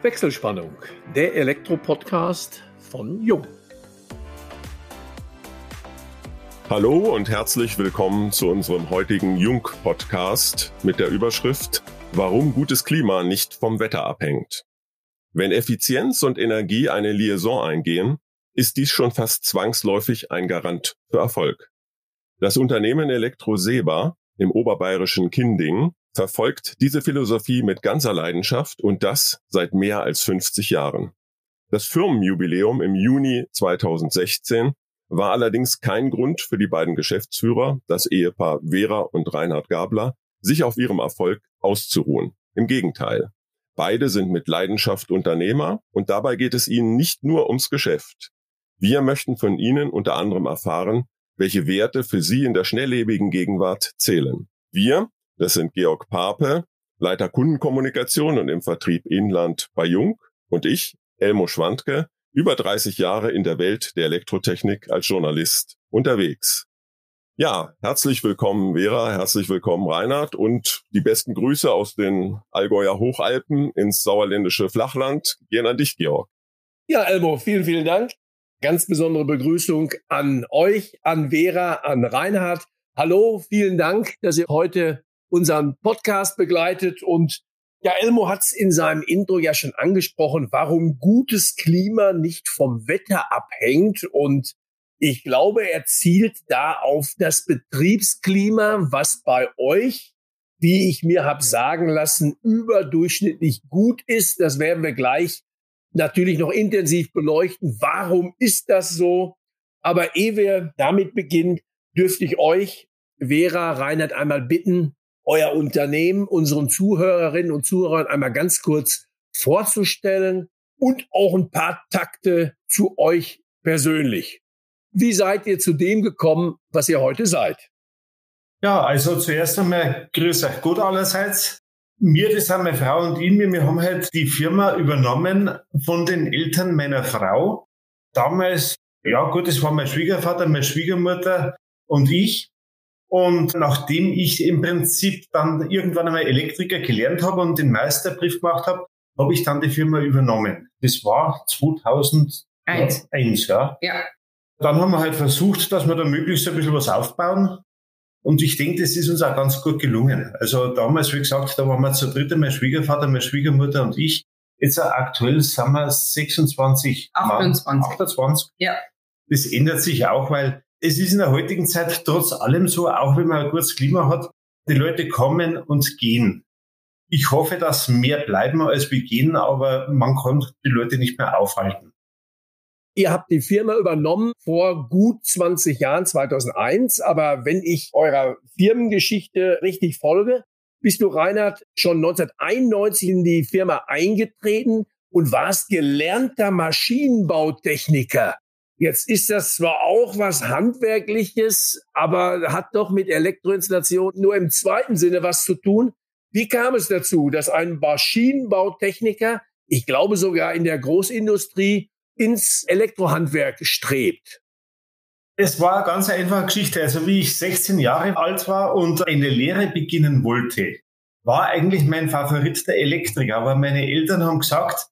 Wechselspannung, der Elektro-Podcast von Jung. Hallo und herzlich willkommen zu unserem heutigen Jung-Podcast mit der Überschrift Warum gutes Klima nicht vom Wetter abhängt. Wenn Effizienz und Energie eine Liaison eingehen, ist dies schon fast zwangsläufig ein Garant für Erfolg. Das Unternehmen Elektroseba im oberbayerischen Kinding verfolgt diese Philosophie mit ganzer Leidenschaft und das seit mehr als 50 Jahren. Das Firmenjubiläum im Juni 2016 war allerdings kein Grund für die beiden Geschäftsführer, das Ehepaar Vera und Reinhard Gabler, sich auf ihrem Erfolg auszuruhen. Im Gegenteil. Beide sind mit Leidenschaft Unternehmer und dabei geht es ihnen nicht nur ums Geschäft. Wir möchten von ihnen unter anderem erfahren, welche Werte für sie in der schnelllebigen Gegenwart zählen. Wir, das sind Georg Pape, Leiter Kundenkommunikation und im Vertrieb Inland bei Jung und ich, Elmo Schwandke, über 30 Jahre in der Welt der Elektrotechnik als Journalist unterwegs. Ja, herzlich willkommen Vera, herzlich willkommen Reinhard und die besten Grüße aus den Allgäuer Hochalpen ins sauerländische Flachland gehen an dich, Georg. Ja, Elmo, vielen, vielen Dank. Ganz besondere Begrüßung an euch, an Vera, an Reinhard. Hallo, vielen Dank, dass ihr heute unseren Podcast begleitet. Und ja, Elmo hat es in seinem Intro ja schon angesprochen, warum gutes Klima nicht vom Wetter abhängt. Und ich glaube, er zielt da auf das Betriebsklima, was bei euch, wie ich mir habe sagen lassen, überdurchschnittlich gut ist. Das werden wir gleich natürlich noch intensiv beleuchten. Warum ist das so? Aber ehe wir damit beginnen, dürfte ich euch, Vera Reinhard, einmal bitten, euer Unternehmen unseren Zuhörerinnen und Zuhörern einmal ganz kurz vorzustellen und auch ein paar Takte zu euch persönlich. Wie seid ihr zu dem gekommen, was ihr heute seid? Ja, also zuerst einmal grüß euch gut allerseits. Mir, das sind meine Frau und ich, wir haben halt die Firma übernommen von den Eltern meiner Frau. Damals, ja gut, das war mein Schwiegervater, meine Schwiegermutter und ich. Und nachdem ich im Prinzip dann irgendwann einmal Elektriker gelernt habe und den Meisterbrief gemacht habe, habe ich dann die Firma übernommen. Das war 2001, Eins. ja. ja. Dann haben wir halt versucht, dass wir da möglichst ein bisschen was aufbauen. Und ich denke, das ist uns auch ganz gut gelungen. Also damals, wie gesagt, da waren wir zu dritt, mein Schwiegervater, meine Schwiegermutter und ich. Jetzt aktuell sind wir 26. 28. Mann, 28. Ja. Das ändert sich auch, weil es ist in der heutigen Zeit trotz allem so, auch wenn man ein gutes Klima hat, die Leute kommen und gehen. Ich hoffe, dass mehr bleiben als wir gehen, aber man kann die Leute nicht mehr aufhalten. Ihr habt die Firma übernommen vor gut 20 Jahren, 2001. Aber wenn ich eurer Firmengeschichte richtig folge, bist du, Reinhard, schon 1991 in die Firma eingetreten und warst gelernter Maschinenbautechniker. Jetzt ist das zwar auch was Handwerkliches, aber hat doch mit Elektroinstallation nur im zweiten Sinne was zu tun. Wie kam es dazu, dass ein Maschinenbautechniker, ich glaube sogar in der Großindustrie, ins Elektrohandwerk strebt? Es war eine ganz einfache Geschichte. Also wie ich 16 Jahre alt war und eine Lehre beginnen wollte, war eigentlich mein Favorit der Elektriker. Aber meine Eltern haben gesagt,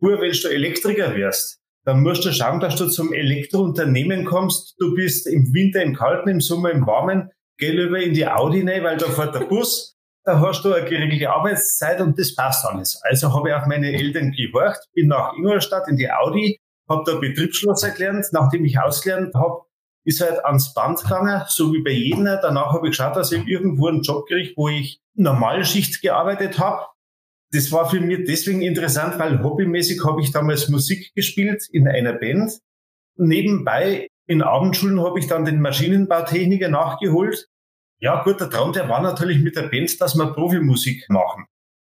wenn du Elektriker wärst, dann musst du schauen, dass du zum Elektrounternehmen kommst. Du bist im Winter im Kalten, im Sommer im Warmen. Geh lieber in die Audi rein, weil da fährt der Bus. Da hast du eine geregelte Arbeitszeit und das passt alles. Also habe ich auf meine Eltern gehorcht, bin nach Ingolstadt in die Audi, habe da Betriebsschloss erklärt. Nachdem ich ausgelernt habe, ist halt ans Band gegangen, so wie bei jedem. Danach habe ich geschaut, dass ich irgendwo einen Job kriege, wo ich Normalschicht gearbeitet habe das war für mich deswegen interessant, weil hobbymäßig habe ich damals Musik gespielt in einer Band. Nebenbei in Abendschulen habe ich dann den Maschinenbautechniker nachgeholt. Ja gut, der Traum, der war natürlich mit der Band, dass wir Profimusik machen.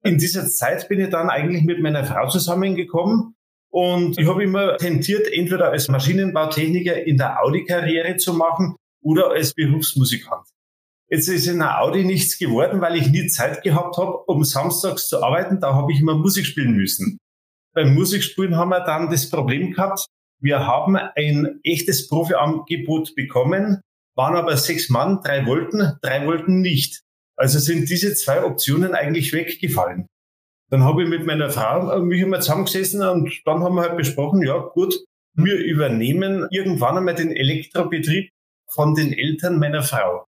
In dieser Zeit bin ich dann eigentlich mit meiner Frau zusammengekommen und ich habe immer tentiert, entweder als Maschinenbautechniker in der Audi-Karriere zu machen oder als Berufsmusikant. Jetzt ist in der Audi nichts geworden, weil ich nie Zeit gehabt habe, um samstags zu arbeiten. Da habe ich immer Musik spielen müssen. Beim Musikspielen haben wir dann das Problem gehabt, wir haben ein echtes Profiangebot bekommen, waren aber sechs Mann, drei wollten, drei wollten nicht. Also sind diese zwei Optionen eigentlich weggefallen. Dann habe ich mit meiner Frau mich immer zusammengesessen und dann haben wir halt besprochen, ja gut, wir übernehmen irgendwann einmal den Elektrobetrieb von den Eltern meiner Frau.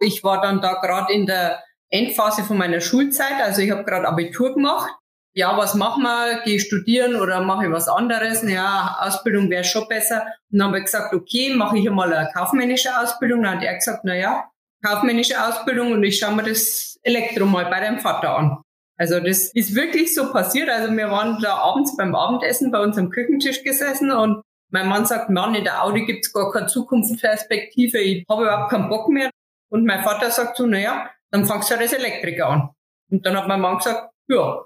Ich war dann da gerade in der Endphase von meiner Schulzeit, also ich habe gerade Abitur gemacht. Ja, was machen wir? Gehe studieren oder mache ich was anderes? Ja, Ausbildung wäre schon besser. Und dann habe ich gesagt, okay, mache ich einmal eine kaufmännische Ausbildung. Dann hat er gesagt, na ja, kaufmännische Ausbildung und ich schaue mir das Elektro mal bei deinem Vater an. Also das ist wirklich so passiert. Also wir waren da abends beim Abendessen bei uns am Küchentisch gesessen und mein Mann sagt, Mann, in der Audi gibt's gar keine Zukunftsperspektive, ich habe überhaupt keinen Bock mehr. Und mein Vater sagt so, naja, dann fangst du ja das Elektriker an. Und dann hat mein Mann gesagt, ja.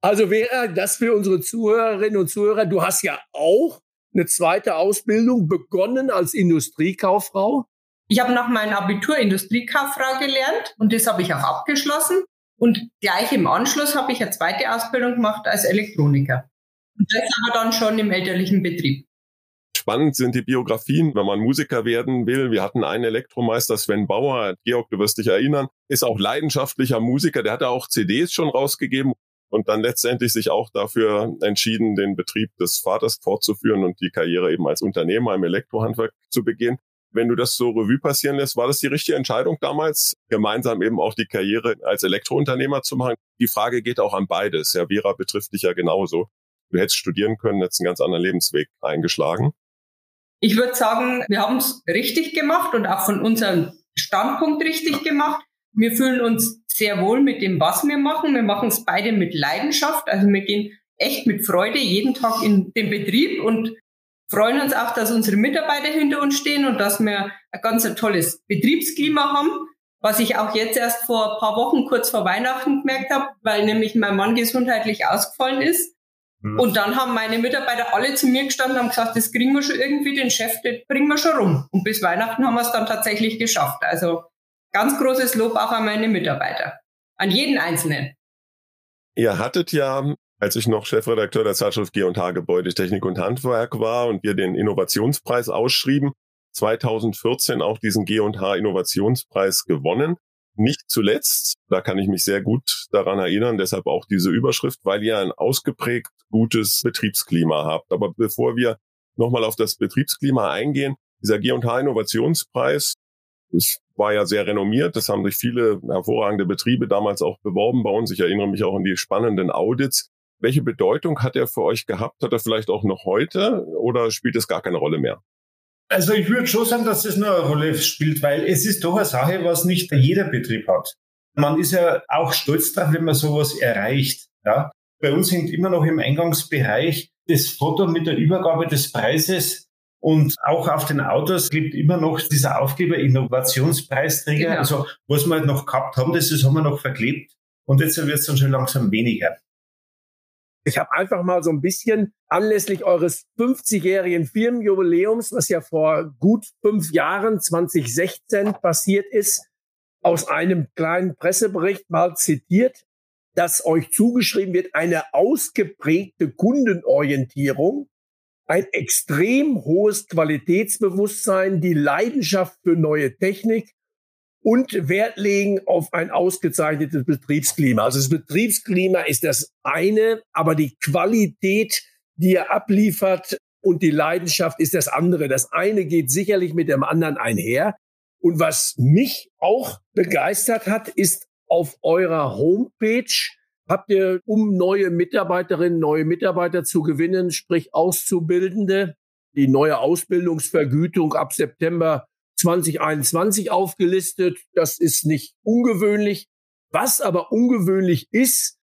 Also wäre das für unsere Zuhörerinnen und Zuhörer, du hast ja auch eine zweite Ausbildung begonnen als Industriekauffrau. Ich habe nach meinem Abitur Industriekauffrau gelernt und das habe ich auch abgeschlossen. Und gleich im Anschluss habe ich eine zweite Ausbildung gemacht als Elektroniker. Und das aber dann schon im elterlichen Betrieb. Spannend sind die Biografien, wenn man Musiker werden will. Wir hatten einen Elektromeister, Sven Bauer, Georg, du wirst dich erinnern, ist auch leidenschaftlicher Musiker, der hatte auch CDs schon rausgegeben und dann letztendlich sich auch dafür entschieden, den Betrieb des Vaters fortzuführen und die Karriere eben als Unternehmer im Elektrohandwerk zu begehen. Wenn du das so Revue passieren lässt, war das die richtige Entscheidung damals, gemeinsam eben auch die Karriere als Elektrounternehmer zu machen? Die Frage geht auch an beides. Ja, Vera betrifft dich ja genauso. Du hättest studieren können, hättest einen ganz anderen Lebensweg eingeschlagen. Ich würde sagen, wir haben es richtig gemacht und auch von unserem Standpunkt richtig gemacht. Wir fühlen uns sehr wohl mit dem, was wir machen. Wir machen es beide mit Leidenschaft. Also wir gehen echt mit Freude jeden Tag in den Betrieb und freuen uns auch, dass unsere Mitarbeiter hinter uns stehen und dass wir ein ganz tolles Betriebsklima haben, was ich auch jetzt erst vor ein paar Wochen kurz vor Weihnachten gemerkt habe, weil nämlich mein Mann gesundheitlich ausgefallen ist. Mhm. Und dann haben meine Mitarbeiter alle zu mir gestanden und haben gesagt, das kriegen wir schon irgendwie, den Chef, das bringen wir schon rum. Und bis Weihnachten haben wir es dann tatsächlich geschafft. Also ganz großes Lob auch an meine Mitarbeiter, an jeden Einzelnen. Ihr hattet ja als ich noch Chefredakteur der Zeitschrift G&H Gebäudetechnik und Handwerk war und wir den Innovationspreis ausschrieben, 2014 auch diesen G&H Innovationspreis gewonnen. Nicht zuletzt, da kann ich mich sehr gut daran erinnern, deshalb auch diese Überschrift, weil ihr ein ausgeprägt gutes Betriebsklima habt. Aber bevor wir nochmal auf das Betriebsklima eingehen, dieser G&H Innovationspreis, es war ja sehr renommiert. Das haben sich viele hervorragende Betriebe damals auch beworben bei uns. Ich erinnere mich auch an die spannenden Audits. Welche Bedeutung hat er für euch gehabt? Hat er vielleicht auch noch heute oder spielt es gar keine Rolle mehr? Also ich würde schon sagen, dass es nur eine Rolle spielt, weil es ist doch eine Sache, was nicht jeder Betrieb hat. Man ist ja auch stolz darauf, wenn man sowas erreicht. Ja? Bei uns hängt immer noch im Eingangsbereich das Foto mit der Übergabe des Preises und auch auf den Autos klebt immer noch dieser Aufkleber Innovationspreisträger. Genau. Also was wir halt noch gehabt haben, das, das haben wir noch verklebt. Und jetzt wird es dann schon langsam weniger. Ich habe einfach mal so ein bisschen anlässlich eures 50-jährigen Firmenjubiläums, was ja vor gut fünf Jahren, 2016, passiert ist, aus einem kleinen Pressebericht mal zitiert, dass euch zugeschrieben wird, eine ausgeprägte Kundenorientierung, ein extrem hohes Qualitätsbewusstsein, die Leidenschaft für neue Technik und Wert legen auf ein ausgezeichnetes Betriebsklima. Also das Betriebsklima ist das eine, aber die Qualität, die er abliefert und die Leidenschaft ist das andere. Das eine geht sicherlich mit dem anderen einher. Und was mich auch begeistert hat, ist auf eurer Homepage habt ihr, um neue Mitarbeiterinnen, neue Mitarbeiter zu gewinnen, sprich Auszubildende, die neue Ausbildungsvergütung ab September 2021 aufgelistet. Das ist nicht ungewöhnlich. Was aber ungewöhnlich ist,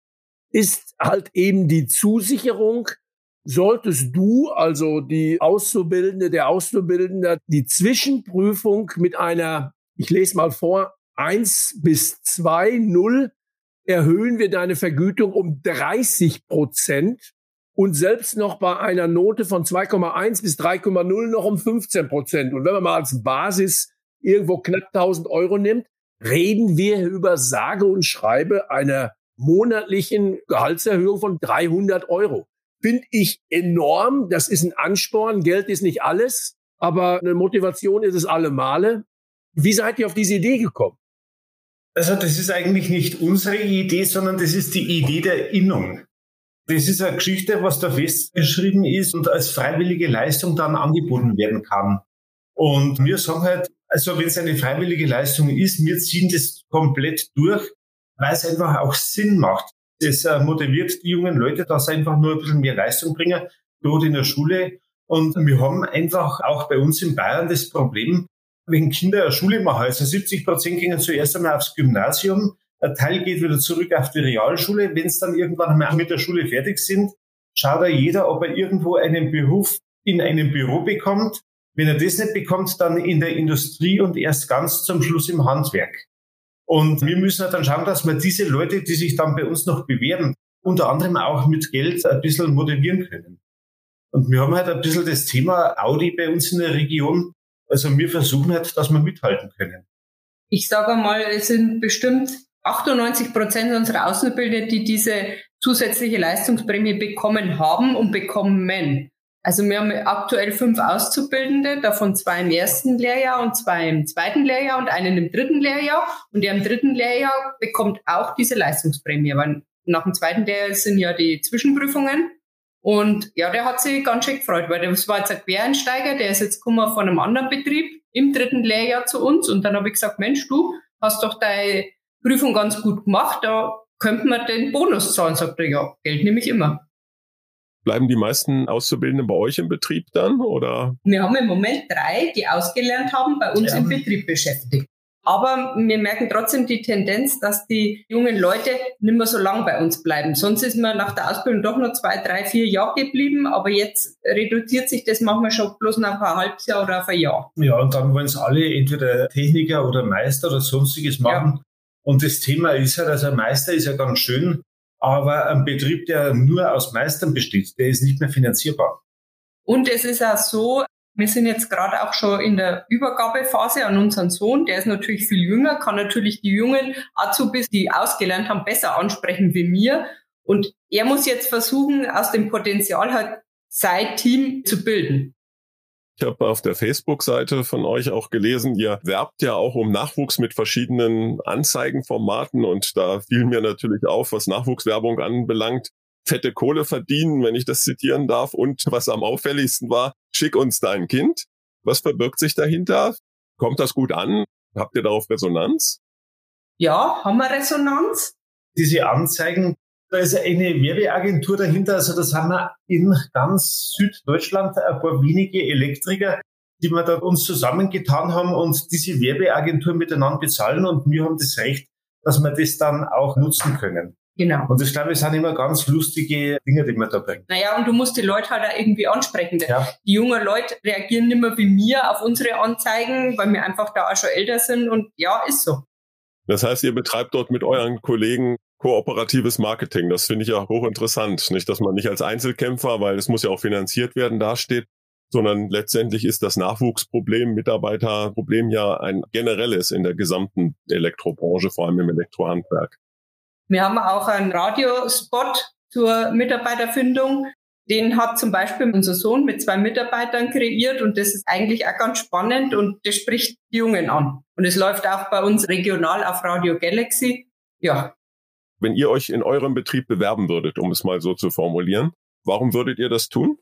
ist halt eben die Zusicherung, solltest du, also die Auszubildende, der Auszubildende, die Zwischenprüfung mit einer, ich lese mal vor, eins bis zwei null erhöhen wir deine Vergütung um 30 Prozent und selbst noch bei einer Note von 2,1 bis 3,0 noch um 15 Prozent. Und wenn man mal als Basis irgendwo knapp 1000 Euro nimmt, reden wir über sage und schreibe einer monatlichen Gehaltserhöhung von 300 Euro. Finde ich enorm. Das ist ein Ansporn. Geld ist nicht alles, aber eine Motivation ist es alle Male. Wie seid ihr auf diese Idee gekommen? Also das ist eigentlich nicht unsere Idee, sondern das ist die Idee der Innung. Das ist eine Geschichte, was da festgeschrieben ist und als freiwillige Leistung dann angeboten werden kann. Und wir sagen halt, also wenn es eine freiwillige Leistung ist, wir ziehen das komplett durch, weil es einfach auch Sinn macht. Das äh, motiviert die jungen Leute, dass sie einfach nur ein bisschen mehr Leistung bringen, dort in der Schule. Und wir haben einfach auch bei uns in Bayern das Problem, wenn Kinder eine Schule machen, also 70 Prozent gehen zuerst einmal aufs Gymnasium, ein Teil geht wieder zurück auf die Realschule. Wenn es dann irgendwann einmal mit der Schule fertig sind, schaut da jeder, ob er irgendwo einen Beruf in einem Büro bekommt. Wenn er das nicht bekommt, dann in der Industrie und erst ganz zum Schluss im Handwerk. Und wir müssen halt dann schauen, dass wir diese Leute, die sich dann bei uns noch bewerben, unter anderem auch mit Geld ein bisschen motivieren können. Und wir haben halt ein bisschen das Thema Audi bei uns in der Region. Also wir versuchen halt, dass wir mithalten können. Ich sage mal, es sind bestimmt 98 Prozent unserer Auszubildenden, die diese zusätzliche Leistungsprämie bekommen haben und bekommen. Also wir haben aktuell fünf Auszubildende, davon zwei im ersten Lehrjahr und zwei im zweiten Lehrjahr und einen im dritten Lehrjahr. Und der im dritten Lehrjahr bekommt auch diese Leistungsprämie, weil nach dem zweiten Lehrjahr sind ja die Zwischenprüfungen. Und ja, der hat sich ganz schön gefreut, weil das war jetzt ein Quereinsteiger, der ist jetzt gekommen von einem anderen Betrieb im dritten Lehrjahr zu uns. Und dann habe ich gesagt, Mensch, du hast doch deine Prüfung ganz gut gemacht, da könnte man den Bonus zahlen. Sagt er, ja, Geld nehme ich immer. Bleiben die meisten Auszubildenden bei euch im Betrieb dann, oder? Wir haben im Moment drei, die ausgelernt haben, bei uns ja. im Betrieb beschäftigt. Aber wir merken trotzdem die Tendenz, dass die jungen Leute nicht mehr so lang bei uns bleiben. Sonst ist man nach der Ausbildung doch noch zwei, drei, vier Jahre geblieben, aber jetzt reduziert sich das manchmal schon bloß nach ein halbes Jahr oder auf ein Jahr. Ja, und dann wollen es alle entweder Techniker oder Meister oder sonstiges machen. Ja. Und das Thema ist ja, dass ein Meister ist ja ganz schön, aber ein Betrieb, der nur aus Meistern besteht, der ist nicht mehr finanzierbar. Und es ist auch so, wir sind jetzt gerade auch schon in der Übergabephase an unseren Sohn. Der ist natürlich viel jünger, kann natürlich die jungen Azubis, die ausgelernt haben, besser ansprechen wie mir. Und er muss jetzt versuchen, aus dem Potenzial halt sein Team zu bilden. Ich habe auf der Facebook-Seite von euch auch gelesen, ihr werbt ja auch um Nachwuchs mit verschiedenen Anzeigenformaten und da fiel mir natürlich auf, was Nachwuchswerbung anbelangt, fette Kohle verdienen, wenn ich das zitieren darf. Und was am auffälligsten war, schick uns dein Kind. Was verbirgt sich dahinter? Kommt das gut an? Habt ihr darauf Resonanz? Ja, haben wir Resonanz? Diese Anzeigen da ist eine Werbeagentur dahinter. Also das haben wir in ganz Süddeutschland ein paar wenige Elektriker, die wir da uns zusammengetan haben und diese Werbeagentur miteinander bezahlen und wir haben das Recht, dass wir das dann auch nutzen können. Genau. Und das, glaube ich, sind immer ganz lustige Dinge, die man da bringt. Naja, und du musst die Leute halt auch irgendwie ansprechen. Ja. Die jungen Leute reagieren nicht mehr wie mir auf unsere Anzeigen, weil wir einfach da auch schon älter sind und ja, ist so. Das heißt, ihr betreibt dort mit euren Kollegen kooperatives Marketing. Das finde ich ja hochinteressant. Nicht, dass man nicht als Einzelkämpfer, weil es muss ja auch finanziert werden, dasteht, sondern letztendlich ist das Nachwuchsproblem, Mitarbeiterproblem ja ein generelles in der gesamten Elektrobranche, vor allem im Elektrohandwerk. Wir haben auch einen Radiospot zur Mitarbeiterfindung. Den hat zum Beispiel unser Sohn mit zwei Mitarbeitern kreiert und das ist eigentlich auch ganz spannend und das spricht die Jungen an. Und es läuft auch bei uns regional auf Radio Galaxy. Ja, wenn ihr euch in eurem Betrieb bewerben würdet, um es mal so zu formulieren, warum würdet ihr das tun?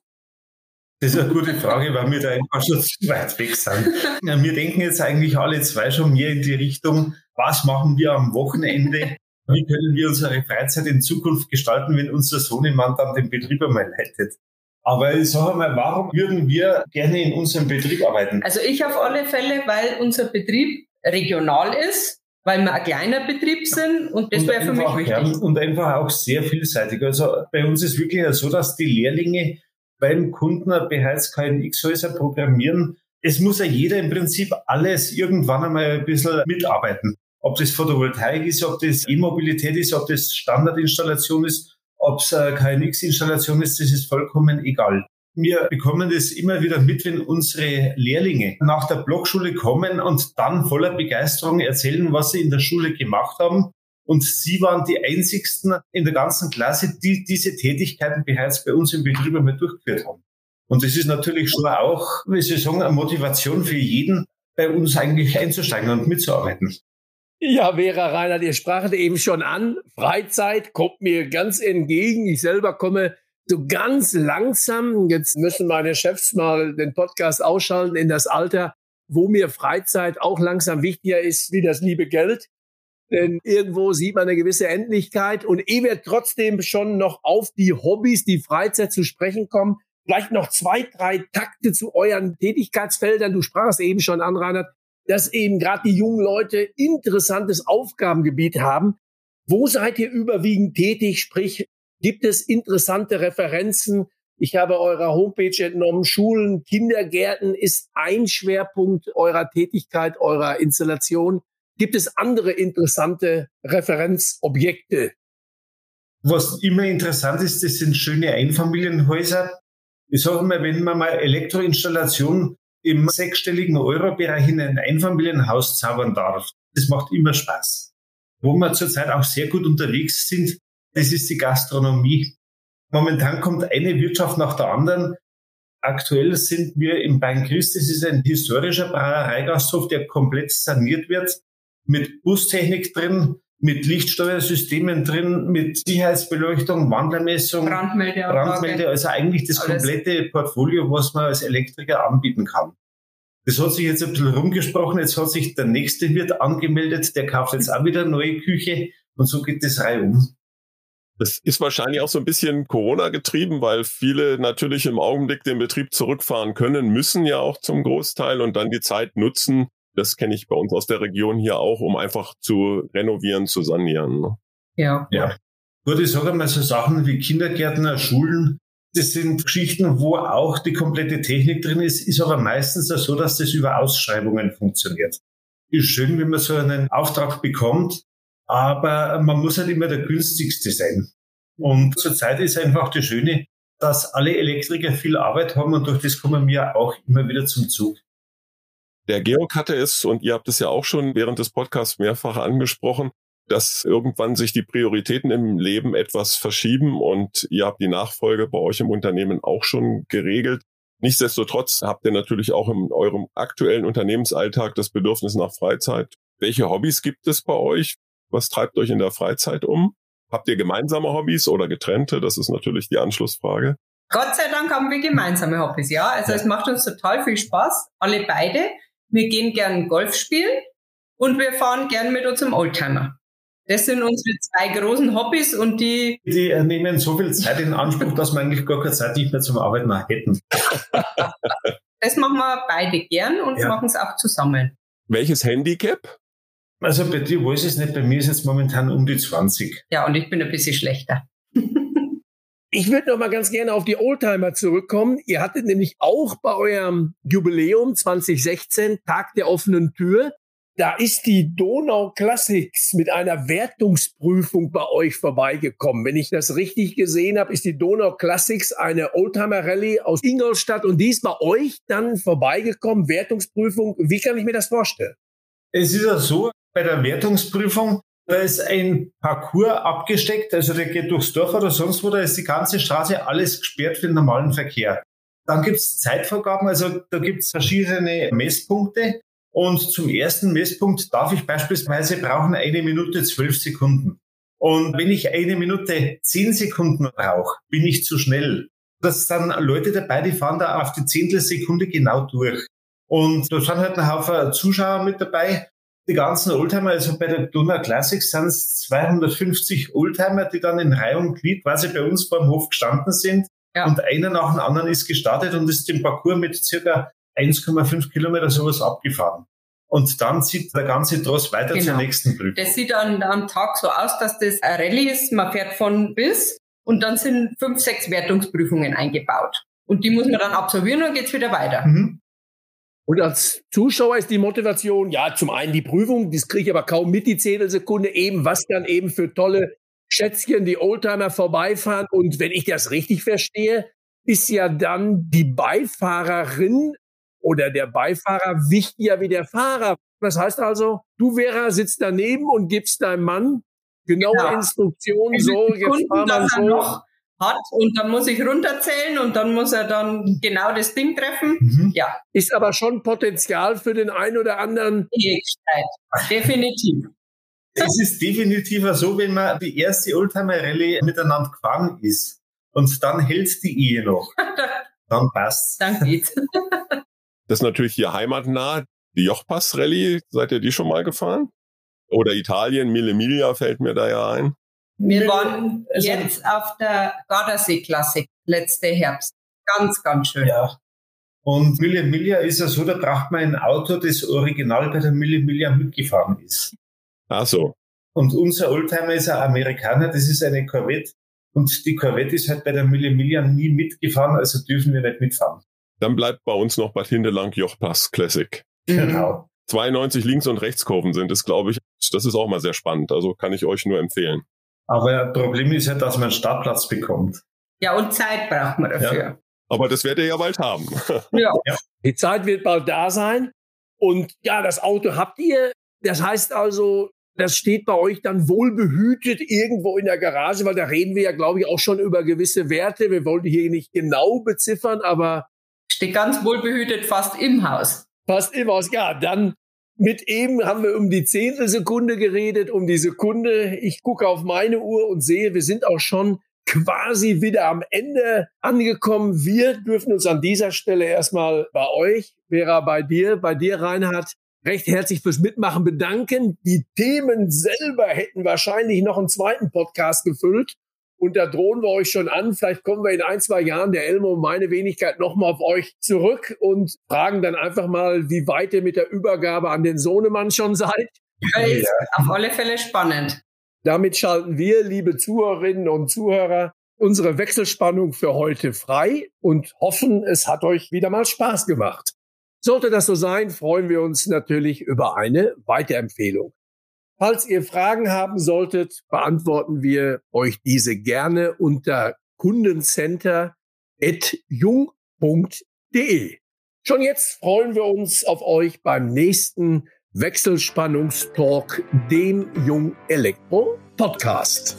Das ist eine gute Frage, weil wir da einfach schon zu weit weg sind. Wir denken jetzt eigentlich alle zwei schon mehr in die Richtung, was machen wir am Wochenende? Wie können wir unsere Freizeit in Zukunft gestalten, wenn unser Sohnemann dann den Betrieb einmal leitet? Aber ich sage mal, warum würden wir gerne in unserem Betrieb arbeiten? Also ich auf alle Fälle, weil unser Betrieb regional ist weil wir ein kleiner Betrieb sind und das wäre für mich wichtig. Ja, und einfach auch sehr vielseitig. Also bei uns ist wirklich so, dass die Lehrlinge beim Kunden bereits KNX-Häuser programmieren. Es muss ja jeder im Prinzip alles irgendwann einmal ein bisschen mitarbeiten. Ob das Photovoltaik ist, ob das E-Mobilität ist, ob das Standardinstallation ist, ob es KNX-Installation ist, das ist vollkommen egal. Wir bekommen das immer wieder mit, wenn unsere Lehrlinge nach der Blockschule kommen und dann voller Begeisterung erzählen, was sie in der Schule gemacht haben. Und sie waren die einzigsten in der ganzen Klasse, die diese Tätigkeiten bereits bei uns im Betrieb einmal durchgeführt haben. Und das ist natürlich schon auch, wie Sie sagen, eine Motivation für jeden, bei uns eigentlich einzusteigen und mitzuarbeiten. Ja, Vera Reinhardt, ihr sprachet eben schon an. Freizeit kommt mir ganz entgegen. Ich selber komme so ganz langsam, jetzt müssen meine Chefs mal den Podcast ausschalten, in das Alter, wo mir Freizeit auch langsam wichtiger ist wie das liebe Geld. Denn irgendwo sieht man eine gewisse Endlichkeit und ehe wir trotzdem schon noch auf die Hobbys, die Freizeit zu sprechen kommen, vielleicht noch zwei, drei Takte zu euren Tätigkeitsfeldern. Du sprachst eben schon an, Reinhard, dass eben gerade die jungen Leute interessantes Aufgabengebiet haben. Wo seid ihr überwiegend tätig? Sprich, gibt es interessante Referenzen? Ich habe eurer Homepage entnommen, Schulen, Kindergärten ist ein Schwerpunkt eurer Tätigkeit, eurer Installation. Gibt es andere interessante Referenzobjekte? Was immer interessant ist, das sind schöne Einfamilienhäuser. Ich sage mal, wenn man mal Elektroinstallation im sechsstelligen Euro-Bereich in ein Einfamilienhaus zaubern darf, das macht immer Spaß. Wo wir zurzeit auch sehr gut unterwegs sind, das ist die Gastronomie. Momentan kommt eine Wirtschaft nach der anderen. Aktuell sind wir im Bein Christ. Das ist ein historischer Brauereigasthof, der komplett saniert wird, mit Bustechnik drin, mit Lichtsteuersystemen drin, mit Sicherheitsbeleuchtung, Wandlermessung, Brandmelde, Brandmelde, also eigentlich das Alles. komplette Portfolio, was man als Elektriker anbieten kann. Das hat sich jetzt ein bisschen rumgesprochen, jetzt hat sich der nächste Wirt angemeldet, der kauft jetzt auch wieder eine neue Küche und so geht das reihum. Das ist wahrscheinlich auch so ein bisschen Corona getrieben, weil viele natürlich im Augenblick den Betrieb zurückfahren können, müssen ja auch zum Großteil und dann die Zeit nutzen, das kenne ich bei uns aus der Region hier auch, um einfach zu renovieren, zu sanieren. Ne? Ja. ja. Gut, ich sage mal so Sachen wie Kindergärtner, Schulen, das sind Geschichten, wo auch die komplette Technik drin ist, ist aber meistens so, dass das über Ausschreibungen funktioniert. Ist schön, wenn man so einen Auftrag bekommt, aber man muss halt immer der günstigste sein. Und zurzeit ist einfach das Schöne, dass alle Elektriker viel Arbeit haben und durch das kommen wir auch immer wieder zum Zug. Der Georg hatte es, und ihr habt es ja auch schon während des Podcasts mehrfach angesprochen, dass irgendwann sich die Prioritäten im Leben etwas verschieben und ihr habt die Nachfolge bei euch im Unternehmen auch schon geregelt. Nichtsdestotrotz habt ihr natürlich auch in eurem aktuellen Unternehmensalltag das Bedürfnis nach Freizeit. Welche Hobbys gibt es bei euch? Was treibt euch in der Freizeit um? Habt ihr gemeinsame Hobbys oder getrennte? Das ist natürlich die Anschlussfrage. Gott sei Dank haben wir gemeinsame Hobbys, ja. Also ja. es macht uns total viel Spaß, alle beide. Wir gehen gern Golf spielen und wir fahren gern mit unserem Oldtimer. Das sind unsere zwei großen Hobbys und die. Die nehmen so viel Zeit in Anspruch, dass wir eigentlich gar keine Zeit nicht mehr zum Arbeiten mehr hätten. das machen wir beide gern und ja. machen es auch zusammen. Welches Handicap? Also bei dir weiß ich es nicht, bei mir ist es momentan um die 20. Ja, und ich bin ein bisschen schlechter. Ich würde noch mal ganz gerne auf die Oldtimer zurückkommen. Ihr hattet nämlich auch bei eurem Jubiläum 2016 Tag der offenen Tür. Da ist die Donau Classics mit einer Wertungsprüfung bei euch vorbeigekommen. Wenn ich das richtig gesehen habe, ist die Donau Classics eine Oldtimer Rallye aus Ingolstadt und die ist bei euch dann vorbeigekommen. Wertungsprüfung. Wie kann ich mir das vorstellen? Es ist ja so, bei der Wertungsprüfung da ist ein Parcours abgesteckt, also der geht durchs Dorf oder sonst wo, da ist die ganze Straße alles gesperrt für den normalen Verkehr. Dann gibt's Zeitvorgaben, also da gibt's verschiedene Messpunkte. Und zum ersten Messpunkt darf ich beispielsweise brauchen eine Minute zwölf Sekunden. Und wenn ich eine Minute zehn Sekunden brauche, bin ich zu schnell. Das sind Leute dabei, die fahren da auf die Zehntelsekunde genau durch. Und da sind halt ein Haufen Zuschauer mit dabei die ganzen Oldtimer, also bei der Donau Classics sind es 250 Oldtimer, die dann in Reihe und Glied quasi bei uns dem Hof gestanden sind. Ja. Und einer nach dem anderen ist gestartet und ist den Parcours mit circa 1,5 Kilometer sowas abgefahren. Und dann zieht der ganze Tross weiter genau. zur nächsten Brücke. Das sieht dann am Tag so aus, dass das ein Rallye ist. Man fährt von bis und dann sind fünf, sechs Wertungsprüfungen eingebaut. Und die muss man dann absolvieren und geht's wieder weiter. Mhm. Und als Zuschauer ist die Motivation, ja, zum einen die Prüfung, das kriege ich aber kaum mit, die Zehntelsekunde, eben, was dann eben für tolle Schätzchen die Oldtimer vorbeifahren. Und wenn ich das richtig verstehe, ist ja dann die Beifahrerin oder der Beifahrer wichtiger wie der Fahrer. Das heißt also, du Vera sitzt daneben und gibst deinem Mann genaue ja. Instruktionen, so, jetzt fahren wir so hat und dann muss ich runterzählen und dann muss er dann genau das Ding treffen. Mhm. Ja. Ist aber schon Potenzial für den einen oder anderen. Fähigkeit. Definitiv. Es ist definitiv so, wenn man die erste Oldtimer-Rallye miteinander gefahren ist und dann hält die Ehe noch. Dann passt. Dann geht's. Das ist natürlich hier heimatnah. Die Jochpass-Rallye, seid ihr die schon mal gefahren? Oder Italien, Mille Miglia fällt mir da ja ein. Wir waren jetzt auf der Gardasee-Klassik letzte Herbst. Ganz, ganz schön. Ja. Und Mille Miglia ist ja so, da braucht man ein Auto, das original bei der Mille Miglia mitgefahren ist. Ach so. Und unser Oldtimer ist ein Amerikaner, das ist eine Corvette. Und die Corvette ist halt bei der Mille Miglia nie mitgefahren, also dürfen wir nicht mitfahren. Dann bleibt bei uns noch Bad Hindelang Jochpass Classic. Genau. 92 Links- und Rechtskurven sind es, glaube ich. Das ist auch mal sehr spannend. Also kann ich euch nur empfehlen. Aber Problem ist ja, dass man einen Startplatz bekommt. Ja, und Zeit braucht man dafür. Aber das werdet ihr ja bald haben. Ja. Die Zeit wird bald da sein. Und ja, das Auto habt ihr. Das heißt also, das steht bei euch dann wohlbehütet irgendwo in der Garage, weil da reden wir ja, glaube ich, auch schon über gewisse Werte. Wir wollen die hier nicht genau beziffern, aber Steht ganz wohlbehütet fast im Haus. fast immer aus. Ja, dann mit eben haben wir um die Zehntelsekunde geredet, um die Sekunde. Ich gucke auf meine Uhr und sehe, wir sind auch schon quasi wieder am Ende angekommen. Wir dürfen uns an dieser Stelle erstmal bei euch, Vera, bei dir, bei dir, Reinhard, recht herzlich fürs Mitmachen bedanken. Die Themen selber hätten wahrscheinlich noch einen zweiten Podcast gefüllt. Und da drohen wir euch schon an. Vielleicht kommen wir in ein, zwei Jahren, der Elmo und meine Wenigkeit, nochmal auf euch zurück und fragen dann einfach mal, wie weit ihr mit der Übergabe an den Sohnemann schon seid. Ist auf alle Fälle spannend. Damit schalten wir, liebe Zuhörerinnen und Zuhörer, unsere Wechselspannung für heute frei und hoffen, es hat euch wieder mal Spaß gemacht. Sollte das so sein, freuen wir uns natürlich über eine Weiterempfehlung. Falls ihr Fragen haben solltet, beantworten wir euch diese gerne unter kundencenter.jung.de. Schon jetzt freuen wir uns auf euch beim nächsten Wechselspannungstalk, dem Jung Elektro Podcast.